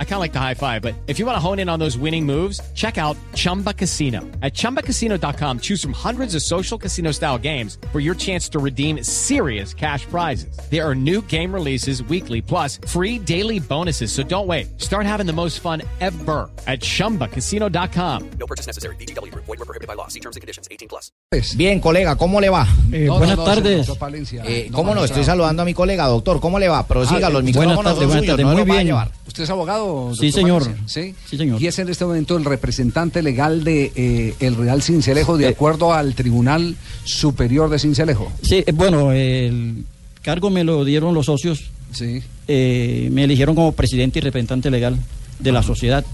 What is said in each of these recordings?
I kind of like the high five, but if you want to hone in on those winning moves, check out Chumba Casino. At chumbacasino.com, choose from hundreds of social casino style games for your chance to redeem serious cash prizes. There are new game releases weekly, plus free daily bonuses. So don't wait. Start having the most fun ever at chumbacasino.com. No purchase necessary. BGW. Void were prohibited by law. See terms and conditions. 18 plus. Bien, colega, ¿cómo le va? Eh, No, buenas no, no, tardes. doctor Palencia. Eh, No, ¿Cómo no? magistrado. Estoy saludando a mi colega, doctor. ¿Cómo le va? Prosiga, Ah, los eh, micrófonos buenas tardes, buenas tardes, muy los a bien. ¿Usted es abogado? Sí, señor. ¿Sí? Sí, señor. Y es en este momento el representante legal de eh, el Real Cincelejo de acuerdo al Tribunal Superior de Cincelejo. Sí, eh, bueno, el cargo me lo dieron los socios. Sí. eh, me eligieron como presidente y representante legal de la sociedad.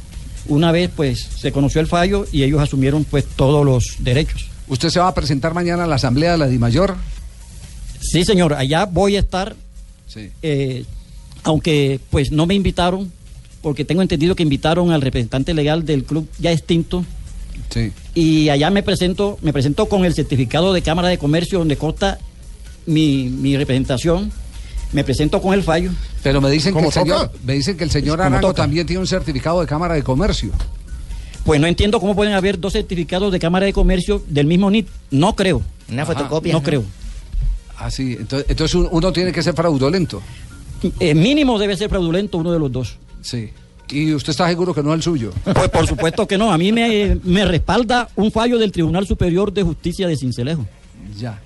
Una vez, pues, se conoció el fallo y ellos asumieron, pues, todos los derechos. ¿Usted se va a presentar mañana a la Asamblea de la DIMAYOR? Sí, señor, allá voy a estar, Sí. eh, aunque, pues, no me invitaron, porque tengo entendido que invitaron al representante legal del club ya extinto, Sí. y allá me presento, me presento con el certificado de Cámara de Comercio donde consta mi, mi representación, me presento con el fallo. Pero me dicen que ¿Cómo el señor, me dicen que el señor Arango toca. también tiene un certificado de Cámara de Comercio. Pues no entiendo cómo pueden haber dos certificados de Cámara de Comercio del mismo NIT. No creo. Una Ajá. fotocopia. No creo. Ah, sí. Entonces, entonces un- uno tiene que ser fraudulento. Eh, mínimo debe ser fraudulento uno de los dos. Sí. Y usted está seguro que no es el suyo. Pues por supuesto que no. A mí me, me respalda un fallo del Tribunal Superior de Justicia de Cincelejo. Ya.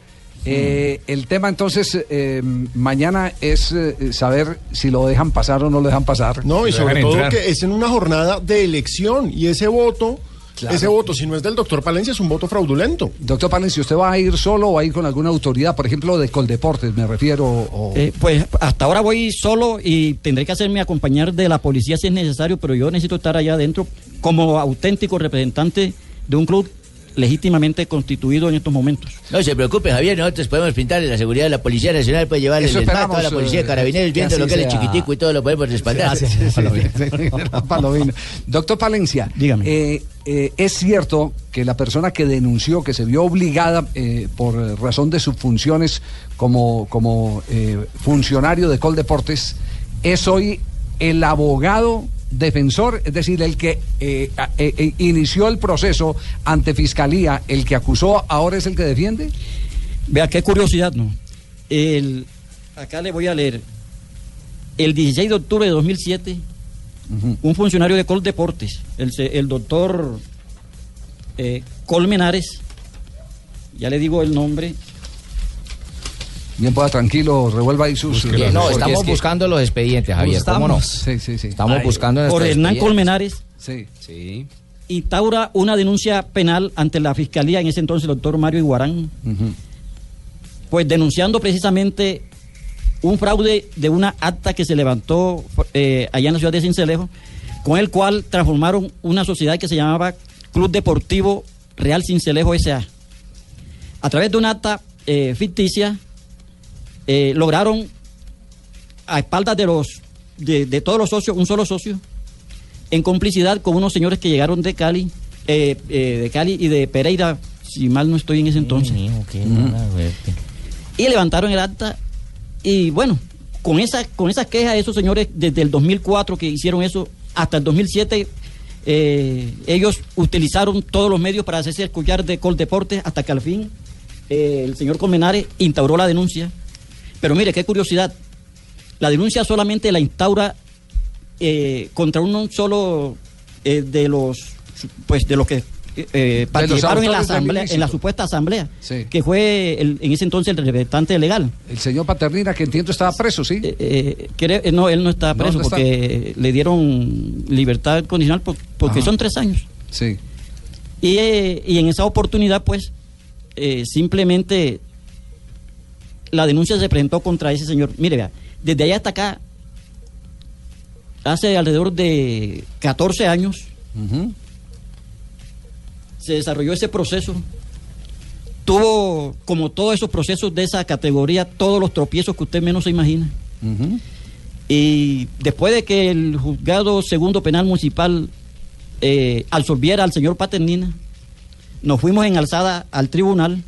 Eh, el tema entonces eh, mañana es eh, saber si lo dejan pasar o no lo dejan pasar. No, y sobre todo entrar. que es en una jornada de elección y ese voto, Claro. ese voto, si no es del doctor Palencia, es un voto fraudulento. Doctor Palencia, ¿usted va a ir solo o va a ir con alguna autoridad? Por ejemplo, de Coldeportes, me refiero. o- Eh, pues hasta ahora voy solo y tendré que hacerme acompañar de la policía si es necesario, pero yo necesito estar allá adentro como auténtico representante de un club legítimamente constituido en estos momentos. No se preocupe, Javier, nosotros podemos pintarle la seguridad de la Policía Nacional, puede llevarle Eso el esperamos, toda la Policía eh, de Carabineros, viendo lo que es chiquitico y todo lo podemos respaldar. Doctor Palencia, Dígame. eh, eh, es cierto que la persona que denunció, que se vio obligada eh, por razón de sus funciones como, como eh, funcionario de Coldeportes, es hoy el abogado defensor, es decir, el que eh, eh, eh, inició el proceso ante Fiscalía, el que acusó, ahora es el que defiende. Vea qué curiosidad, ¿no? El, acá le voy a leer. El 16 de octubre de 2007, un funcionario de Col Deportes, el, el doctor eh, Colmenares, ya le digo el nombre, Bien, pueda tranquilo, revuelva ahí sus... Bien, no, estamos es que- buscando los expedientes, Javier. ¿Cómo no? Sí, sí, sí. Estamos buscando por Hernán. Colmenares, Sí. Sí. instaura una denuncia penal ante la fiscalía, en ese entonces el doctor Mario Iguarán, pues denunciando precisamente un fraude de una acta que se levantó eh, allá en la ciudad de Cincelejo, con el cual transformaron una sociedad que se llamaba Club Deportivo Real Cincelejo S.A. A través de una acta eh, ficticia, eh, lograron a espaldas de los de, de todos los socios, un solo socio, en complicidad con unos señores que llegaron de Cali, eh, eh, de Cali y de Pereira, si mal no estoy en ese entonces qué y levantaron el acta y bueno, con esa con esas quejas de esos señores desde el 2004 que hicieron eso hasta el 2007 eh, ellos utilizaron todos los medios para hacerse escuchar de Coldeportes hasta que al fin el señor Colmenares instauró la denuncia. Pero mire, qué curiosidad, la denuncia solamente la instaura eh, contra uno solo eh, de los pues de los que eh, participaron en la asamblea, en la supuesta asamblea, Sí. que fue el- en ese entonces el representante legal. El señor Paternina, que entiendo estaba preso, ¿sí? Eh, eh, eh, no, él no está No, preso no porque le dieron libertad condicional por- porque Ajá. son tres años. Sí. Y, y en esa oportunidad, pues, simplemente la denuncia se presentó contra ese señor. Mire, vea, desde allá hasta acá, hace alrededor de 14 años, se desarrolló ese proceso. Tuvo, como todos esos procesos de esa categoría, todos los tropiezos que usted menos se imagina. Y después de que el juzgado segundo penal municipal eh, absolviera al señor Paternina, nos fuimos en alzada al tribunal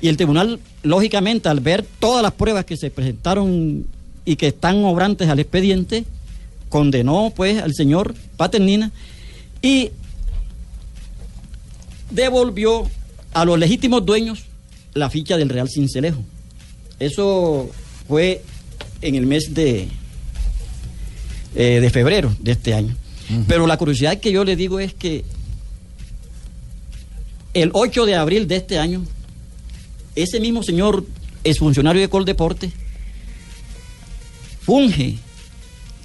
y el tribunal, lógicamente, al ver todas las pruebas que se presentaron y que están obrantes al expediente, condenó pues al señor Paternina y devolvió a los legítimos dueños la ficha del Real Cincelejo. Eso fue en el mes de, eh, de febrero de este año. Pero la curiosidad que yo le digo es que el 8 de abril de este año, ese mismo señor exfuncionario de Coldeporte funge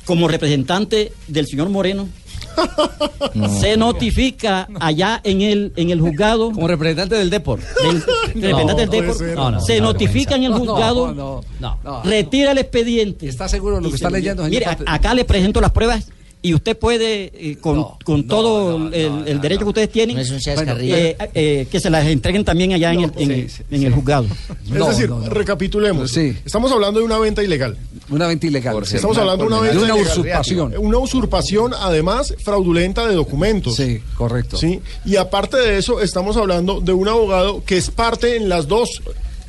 como representante del señor Moreno. Se notifica allá en el, en el juzgado. Como representante del Depor. del representante del puede Depor, ser. No, no, se no, notifica en el juzgado, no, No. no. retira el expediente. ¿Está seguro de lo que está leyendo, Mire, acá le presento las pruebas y usted puede, eh, con, No, con no, todo no, el, no, el no, derecho no. que ustedes tienen, No es un Bueno, chascarrillo. eh, eh, que se las entreguen también allá en, el, en, sí, el- sí, en sí. el juzgado. No, es decir, no, no. recapitulemos. Sí. Estamos hablando de una venta ilegal. Una venta ilegal. Por. Estamos hablando de una de venta una ilegal. usurpación. Una usurpación, además, fraudulenta de documentos. Sí, correcto. ¿sí? Y aparte de eso, estamos hablando de un abogado que es parte en las dos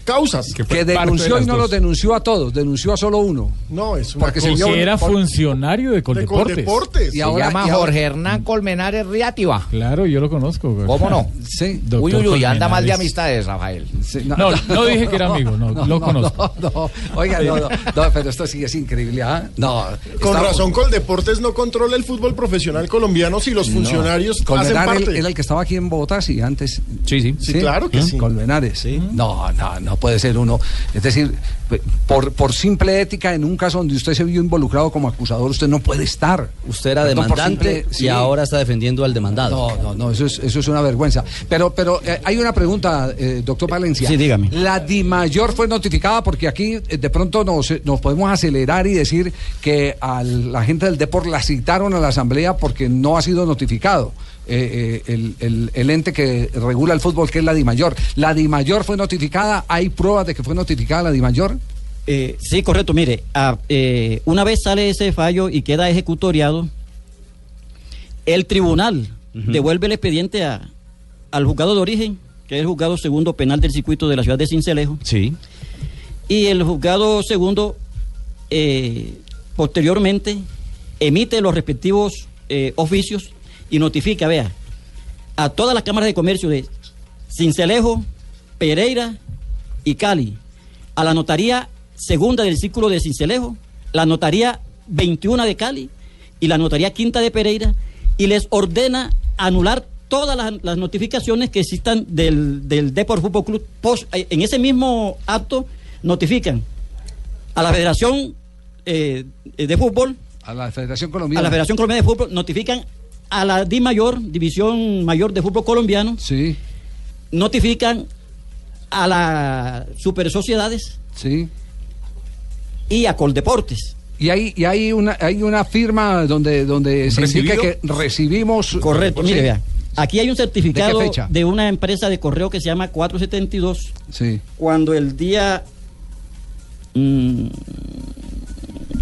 causas. Que denunció y no los denunció a todos, denunció a solo uno. No, es una Porque se cosa- era por- funcionario de de Coldeportes. Coldeportes. Y Se ahora- llama y ahora- Jorge Hernán Colmenares Riativa. Claro, yo lo conozco. güey. ¿Cómo no? Sí. Doctor Uy, uy, uy, anda mal de amistades, Rafael. Sí, No, no dije que era amigo, no, lo conozco. No, no, oiga, no, no, no, pero esto sí es increíble, ¿ah? No. Con estamos- razón, Coldeportes no controla el fútbol profesional colombiano si los funcionarios hacen Colmenares parte. era el que estaba aquí en Bogotá, sí, antes. Sí, sí. Sí, claro que sí. Colmenares. No, no, no puede ser uno. Es decir, por, por simple ética, en un caso donde usted se vio involucrado como acusador, usted no puede estar. Usted era demandante simple- sí. y ahora está defendiendo al demandado. No, no, no, eso es, eso es una vergüenza. Pero, pero eh, hay una pregunta, eh, doctor Valencia. Sí, dígame. La DIMAYOR fue notificada porque aquí eh, de pronto nos, nos podemos acelerar y decir que a la gente del Depor la citaron a la asamblea porque no ha sido notificado. Eh, eh, el, el- el ente que regula el fútbol, que es la DIMAYOR. ¿La DIMAYOR fue notificada? ¿Hay pruebas de que fue notificada la DIMAYOR? Eh, sí, correcto. Mire, eh, una vez sale ese fallo y queda ejecutoriado, el tribunal devuelve el expediente a- al juzgado de origen, que es el juzgado segundo penal del circuito de la ciudad de Cincelejo, Sí. y el juzgado segundo posteriormente emite los respectivos oficios y notifica, vea, a todas las cámaras de comercio de Cincelejo, Pereira y Cali, a la notaría segunda del círculo de Cincelejo, la notaría 21 de Cali y la notaría quinta de Pereira, y les ordena anular todas las, las notificaciones que existan del, del Depor Fútbol Club. Pos- eh, en ese mismo acto notifican a la Federación eh, de Fútbol, A la Federación a Colombiana. la Federación Colombiana de Fútbol, notifican a la Di Mayor, División Mayor de Fútbol Colombiano, Sí, notifican a las Super Sociedades sí. y a Coldeportes. Y hay, y hay una hay una firma donde donde se indica que recibimos Correcto, Sí. mire, vea. Aquí hay un certificado de una empresa de correo que se llama 472, Sí. cuando el día... mm,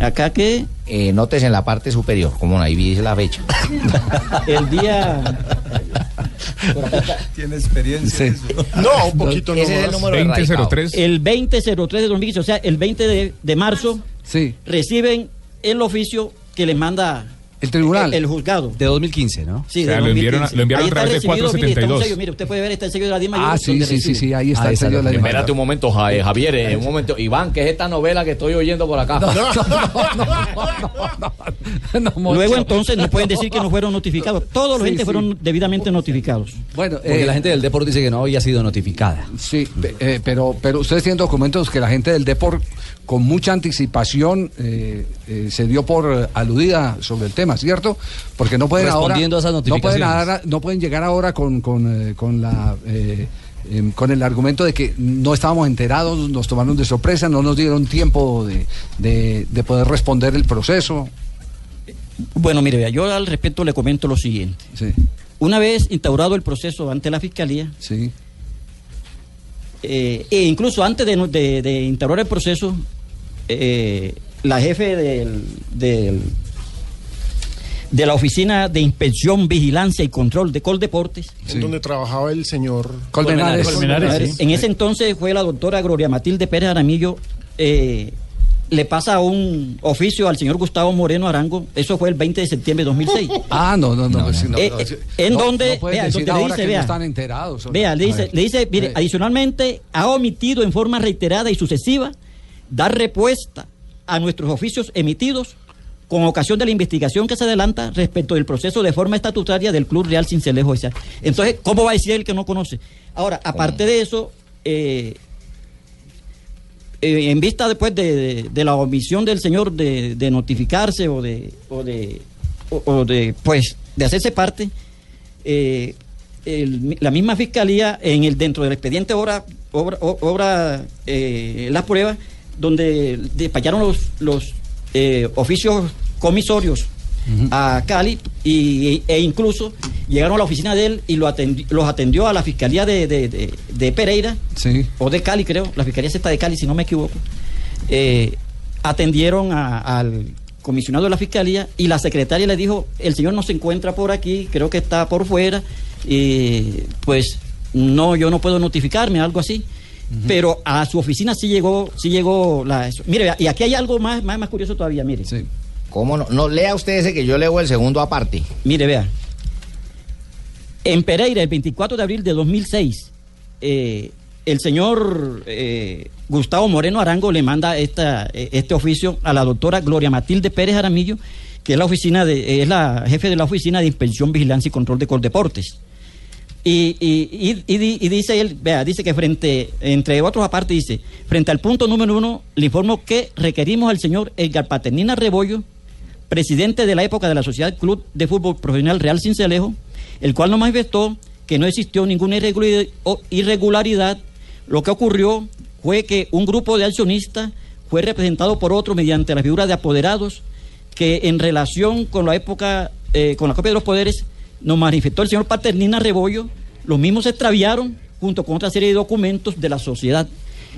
acá que Eh, nótese en la parte superior, como ahí dice la fecha. el día... Tiene experiencia. Sí. No, un poquito no Ese es el número de radicado. 2003. El 2003 de 2015, o sea, el 20 de, de marzo, Sí. reciben el oficio que les manda El tribunal. el, el juzgado. De 2015, ¿no? Sí, O sea, de lo 2015. enviaron- lo enviaron a través de está recibido, mire, está un 472. sello, mire, usted puede ver, está el sello de la Dima Ah, sí, sí, sí, sí, ahí está Ahí el sello de la Dimayor. Espérate un momento, Ja- eh, Javier, eh, un momento. Iván, ¿qué es esta novela que estoy oyendo por acá? No, Moncho. Luego entonces no pueden decir que no fueron notificados. Todos los Sí, entes sí. fueron debidamente notificados. Bueno, Porque eh, la gente del Depor dice que no había sido notificada. Sí, pe- eh, pero, pero ustedes tienen documentos que la gente del Depor con mucha anticipación eh, eh, se dio por eh, aludida sobre el tema, ¿cierto? Porque no pueden ahora Respondiendo a esas no pueden, notificaciones. ahora- no pueden llegar ahora con, con, eh, con la eh, em, con el argumento de que no estábamos enterados, nos tomaron de sorpresa, no nos dieron tiempo de, de- de poder responder el proceso. Bueno, mire, yo al respecto le comento lo siguiente. Sí, Una vez instaurado el proceso ante la Fiscalía, sí, eh, e incluso antes de, de- de instaurar el proceso, eh, la jefe del, del, de la Oficina de Inspección, Vigilancia y Control de Coldeportes. En donde trabajaba el señor Colmenares. Colmenares, sí. En ese entonces fue la doctora Gloria Matilde Pérez Aramillo. eh, le pasa un oficio al señor Gustavo Moreno Arango. Eso fue el 20 de septiembre de 2006. Ah, no, no, no. en donde, le dice, vea. no están enterados. Vea, le dice, le dice, mire, Eh, adicionalmente ha omitido en forma reiterada y sucesiva dar respuesta a nuestros oficios emitidos con ocasión de la investigación que se adelanta respecto del proceso de forma estatutaria del Club Real Cincelejo S.A. Entonces, ¿cómo va a decir él que no conoce? Ahora, aparte de eso, eh, eh, en vista después de, de- de la omisión del señor de, de notificarse o de, o de, o- o de, pues, de hacerse parte, eh, el- la misma fiscalía en el dentro del expediente obra obra, o- obra las pruebas donde despacharon los los eh, oficios comisorios a Cali y, e incluso llegaron a la oficina de él y lo atendi- los atendió a la fiscalía de, de- de- de Pereira Sí. o de Cali creo la fiscalía está de Cali si no me equivoco eh, atendieron a- al comisionado de la fiscalía y la secretaria le dijo el señor no se encuentra por aquí creo que está por fuera y pues no yo no puedo notificarme algo así pero a su oficina sí llegó sí llegó la eso. mire y aquí hay algo más más, más curioso todavía mire Sí. ¿Cómo no? No, lea usted ese que yo leo el segundo aparte. Mire, vea. En Pereira, el 24 de abril de 2006, eh, el señor eh, Gustavo Moreno Arango le manda esta, eh, este oficio a la doctora Gloria Matilde Pérez Aramillo, que es la oficina de, es la jefe de la oficina de inspección, vigilancia y control de Coldeportes. Y, y, y, y di- y dice él, vea, dice que frente, entre otros aparte, dice, frente al punto número uno, le informo que requerimos al señor Edgar Paternina Rebollo, presidente de la época de la Sociedad Club de Fútbol Profesional Real Cincelejo, el cual nos manifestó que no existió ninguna irregularidad. Lo que ocurrió fue que un grupo de accionistas fue representado por otro mediante la figura de apoderados, que en relación con la época, eh, con la copia de los poderes, nos manifestó el señor Paternina Rebollo, los mismos se extraviaron junto con otra serie de documentos de la sociedad.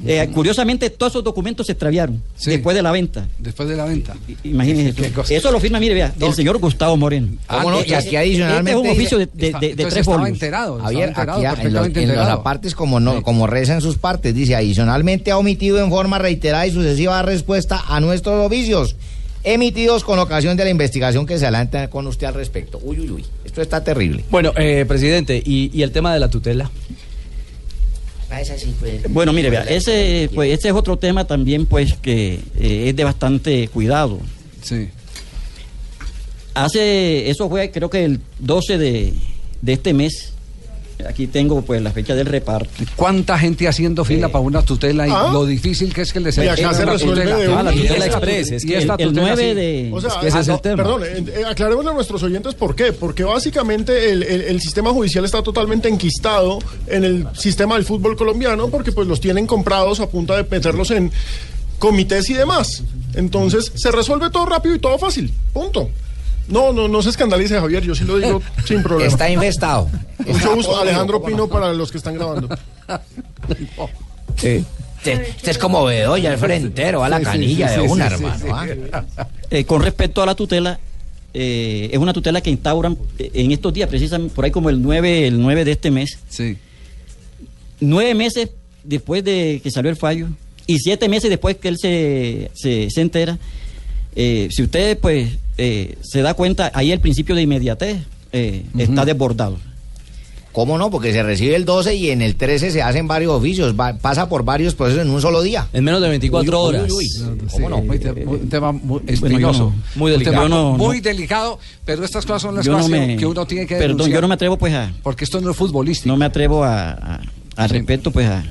Eh, curiosamente, todos esos documentos se extraviaron Sí. después de la venta. Después de la venta. Imagínese eso. Eso lo firma, mire, vea, No. el señor Gustavo Moreno. ¿Cómo no? Este- Y aquí este adicionalmente es un oficio de, tres estaba folios. enterado. Javier, aquí en, los, perfectamente en los enterado. apartes como, no, Sí. como reza en sus partes, dice, adicionalmente ha omitido en forma reiterada y sucesiva respuesta a nuestros oficios emitidos con ocasión de la investigación que se adelanta con usted al respecto. Uy, uy, uy, esto está terrible. Bueno, eh, presidente, ¿y, y el tema de la tutela? Bueno, mire, vea, ese, pues, ese es otro tema también, pues, que eh, es de bastante cuidado. Sí. Hace, eso fue creo que el 12 de, de este mes. Aquí tengo pues la fecha del reparto. ¿Cuánta gente haciendo fila para una tutela y Ah. lo difícil que es que les acá se resuelve tutela? de. Ah, la tutela express, es que el, el tutela 9 sí. de... O sea, que ese ah, es no, el tema. Perdón, eh, eh, aclarémosle a nuestros oyentes por qué. Porque básicamente el, el- el sistema judicial está totalmente enquistado en el sistema del fútbol colombiano porque pues los tienen comprados a punta de meterlos en comités y demás. Entonces se resuelve todo rápido y todo fácil. Punto. No, no, no se escandalice, Javier. Yo sí lo digo sin problema. Está infestado. Mucho gusto, Alejandro Pino, para los que están grabando. Este, este es como Bedoya, el frentero, a la Sí, sí, canilla sí, de sí, una, sí, hermano. sí. ¿ah? Eh, con respecto a la tutela, eh, es una tutela que instauran eh, en estos días, precisamente por ahí como el 9, el 9 de este mes, Sí. nueve meses después de que salió el fallo y siete meses después que él se, se, se entera, eh, si usted pues eh, se da cuenta, ahí el principio de inmediatez eh, está desbordado. ¿Cómo no? Porque se recibe el 12 y en el 13 se hacen varios oficios. va- pasa por varios procesos en un solo día. En menos de 24 Uy, horas. uy, uy. Sí, ¿Cómo no? muy te- muy- un tema muy espinoso. no- muy Un delicado. tema no- muy no- delicado, pero estas cosas son las Yo no cosas me, que uno tiene que perdón, denunciar. yo no me atrevo pues a, Porque esto no es futbolístico. no me atrevo a, a- al Sí. respecto pues a,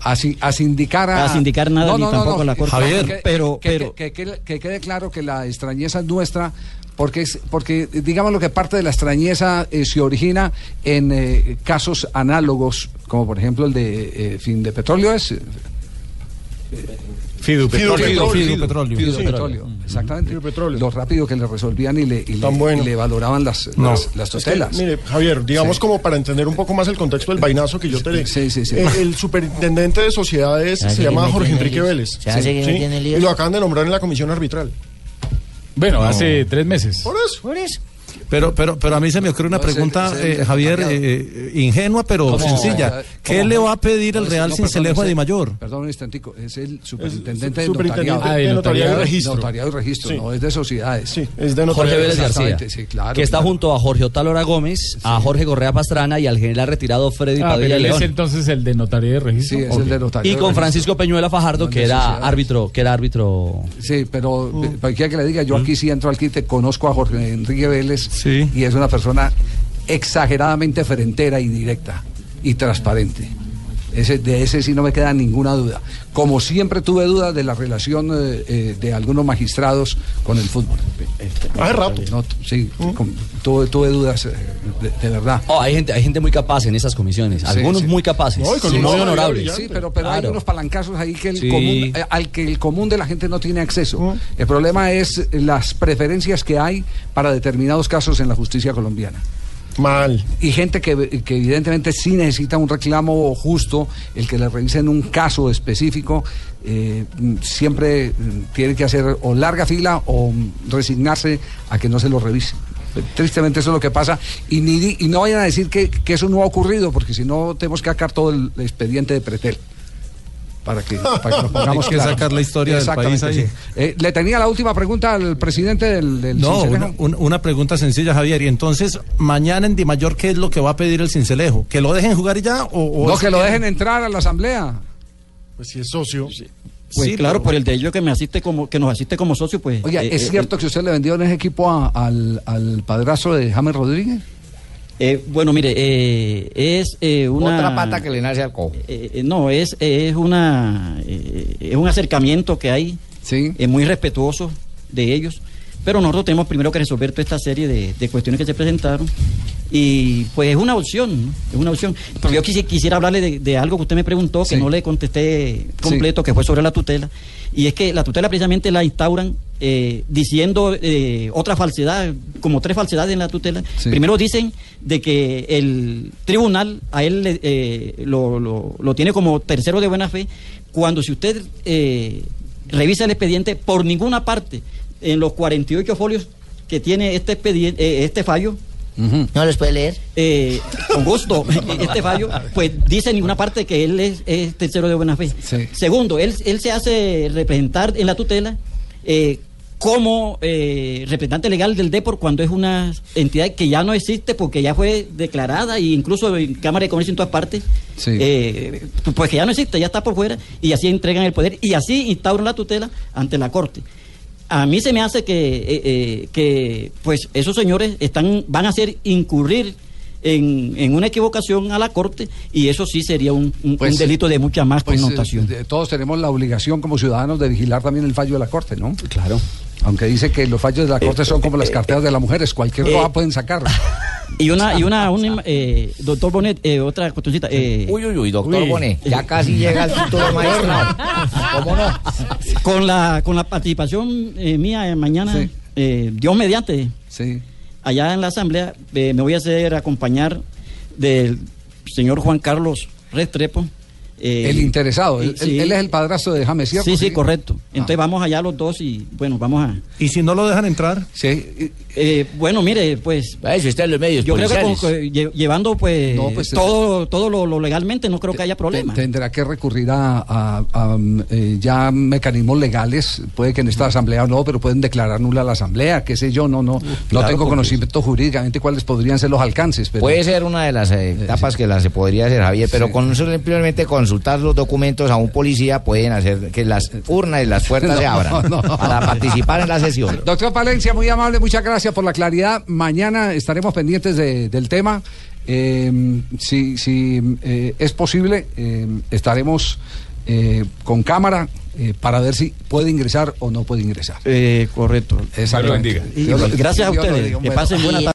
a, sin- a sindicar a... A sindicar nada, ni tampoco a la Corte. Javier, pero- que, pero- que- que- que quede claro que la extrañeza es nuestra, porque, es, porque digamos lo que parte de la extrañeza eh, se origina en eh, casos análogos, como por ejemplo el de eh, fin de petróleo es... eh, Fidu Fidu Petróleo. Fidu Petróleo. Fido Petróleo, exactamente. Fido Petróleo. Lo rápido que le resolvían y le, y le, Tan bueno. y le valoraban las, No. las, las Es que, tutelas. mire, Javier, digamos Sí. como para entender un poco más el contexto del vainazo que yo te Sí, sí, sí. El, el superintendente de sociedades ¿Sabe se llama Jorge Enrique? Vélez. ¿Sabe que me tiene líos? Y lo acaban de nombrar en la comisión arbitral. Bueno, hace tres meses. Por eso. Por eso. Pero, pero, pero a mí se me ocurre una No, pregunta, eh, Javier, eh, ingenua pero ¿Cómo? sencilla. ¿Qué ¿Cómo? le va a pedir el Real no, Cincelejo a Di Mayor? Perdón un instantico, es el superintendente Es de superintendente notariado. de notariado y registro. Notariado y registro, Sí. no es de sociedades. Sí, es de Jorge notariado. Vélez García, sí, claro, que está claro. junto a Jorge Otálora Gómez, a Jorge Correa Pastrana y al general retirado Freddy Ah, Padilla pero él es León. entonces el de notaría de registro. Sí, es el de notariado. Y con y. Francisco Peñuela Fajardo, No, que era árbitro, que era árbitro. Sí, pero eh, cualquiera que le diga, yo aquí sí entro al quite, conozco a Jorge Enrique Vélez Sí. y es una persona exageradamente frentera y directa y transparente. Ese, de ese sí no me queda ninguna duda. Como siempre tuve dudas de la relación eh, eh, de algunos magistrados con el fútbol. Hace rato. No, sí, con- tuve, tuve dudas eh, de, de verdad. Oh, hay gente, hay gente muy capaz en esas comisiones, algunos sí. muy capaces, No, con un muy honorables. Sí, pero, pero hay unos palancazos ahí que el Sí. común, eh, al que el común de la gente no tiene acceso. El problema es las preferencias que hay para determinados casos en la justicia colombiana. Mal. Y gente que, que evidentemente sí necesita un reclamo justo, el que le revisen un caso específico, eh, siempre mm, tiene que hacer o larga fila o mm, resignarse a que no se lo revise. Tristemente eso es lo que pasa y, ni, y no vayan a decir que, que eso no ha ocurrido porque si no tenemos que sacar todo el expediente de Pretel. Para que, para que nos pongamos Hay que claros. sacar la historia del país ahí. sí. Eh, le tenía la última pregunta al presidente del, del No, una, un- una pregunta sencilla, Javier. Y entonces, mañana en Di Mayor, ¿qué es lo que va a pedir el Cincelejo? ¿Que lo dejen jugar ya? O, o No, que lo dejen entrar a la asamblea. Pues si es socio. Pues Sí, claro, pero- por el de ellos que me asiste como que nos asiste como socio, pues. Oye, eh, ¿es eh, cierto que usted le vendió en ese equipo a- al, al padrastro de James Rodríguez? Eh, bueno, mire, eh, es eh, una Otra pata que le nace al cojo. eh, eh, no, es es una eh, es un acercamiento que hay Sí. es muy respetuoso de ellos, pero nosotros tenemos primero que resolver toda esta serie de, de cuestiones que se presentaron y pues es una opción, ¿no? es una opción. Pero yo quisi- quisiera hablarle de, de algo que usted me preguntó, que Sí. no le contesté completo, que fue sobre la tutela, y es que la tutela precisamente la instauran eh, diciendo eh, otra falsedad, como tres falsedades en la tutela. Sí. Primero dicen de que el tribunal a él le- eh, lo, lo- lo tiene como tercero de buena fe, cuando si usted eh, revisa el expediente por ninguna parte en los 48 folios que tiene este expediente, eh, este fallo, ¿No les puede leer? eh, con gusto, este fallo, pues dice en ninguna parte que él es, es tercero de buena fe. Sí. Segundo, él, él se hace representar en la tutela eh, como eh, representante legal del DEPOR cuando es una entidad que ya no existe porque ya fue declarada e incluso en Cámara de Comercio en todas partes, Sí. eh, pues que ya no existe, ya está por fuera y así entregan el poder y así instauran la tutela ante la Corte. A mí se me hace que, eh, eh, que pues esos señores están, van a hacer incurrir en, en una equivocación a la Corte y eso sí sería un, un- Pues, un delito de mucha más Pues, connotación. eh, todos tenemos la obligación como ciudadanos de vigilar también el fallo de la Corte, ¿no? Claro. Aunque dice que los fallos de la Corte son como las carteras de las mujeres, cualquier eh, cosa pueden sacar. Y una, y una, una, eh, doctor Bonet, eh, otra cuestioncita. Eh, Uy, uy, uy, doctor Uy. Bonet, ya casi llega el título magistrado. ¿Cómo no? con la con la participación eh, mía eh, mañana, Sí. eh, Dios mediante, Sí. allá en la asamblea, eh, me voy a hacer acompañar del señor Juan Carlos Restrepo. Eh, El interesado, él, sí. él- es el padrastro de James, ¿cierto? Sí, sí, correcto. Entonces vamos allá los dos y bueno, vamos a... ¿Y si no lo dejan entrar? Sí. Eh, bueno, mire, pues Eso está en los medios yo creo que con- policiales. llevando pues, No, pues, todo, todo lo, lo legalmente no creo que haya problema. Te- Tendrá que recurrir a, a- a, mm, eh, ya mecanismos legales. Puede que en esta asamblea no, pero pueden declarar nula la asamblea, qué sé yo. No, no, no claro, tengo porque- conocimiento jurídicamente cuáles podrían ser los alcances. Pero, Puede ser una de las eh, etapas que la se podría hacer, Javier, pero Sí. con simplemente consultar los documentos a un policía pueden hacer que las urnas y las puertas se abran no. para participar en la sesión. Doctor Palencia, muy amable, muchas gracias por la claridad. Mañana estaremos pendientes de- del tema. Eh, si si eh, es posible, eh, estaremos eh, con cámara eh, para ver si puede ingresar o no puede ingresar. Eh, correcto. Lo- gracias a ustedes. Que pasen buena tarde.